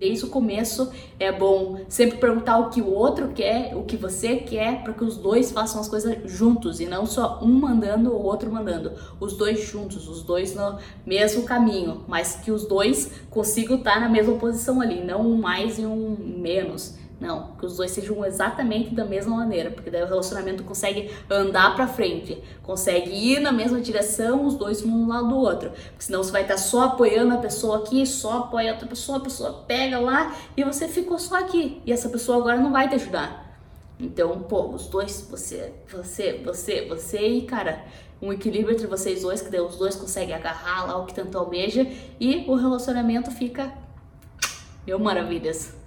Desde o começo é bom sempre perguntar o que o outro quer, o que você quer, para que os dois façam as coisas juntos e não só um mandando ou o outro mandando. Os dois juntos, os dois no mesmo caminho, mas que os dois consigam estar na mesma posição ali, não um mais e um menos. Não, que os dois sejam exatamente da mesma maneira, porque daí o relacionamento consegue andar para frente, consegue ir na mesma direção, os dois um lado do outro. Porque senão você vai estar só apoiando a pessoa aqui, só apoia a outra pessoa, a pessoa pega lá e você ficou só aqui. E essa pessoa agora não vai te ajudar. Então, pô, os dois, você, você, você, você e, cara, um equilíbrio entre vocês dois, que daí os dois conseguem agarrar lá o que tanto almeja e o relacionamento fica mil maravilhas.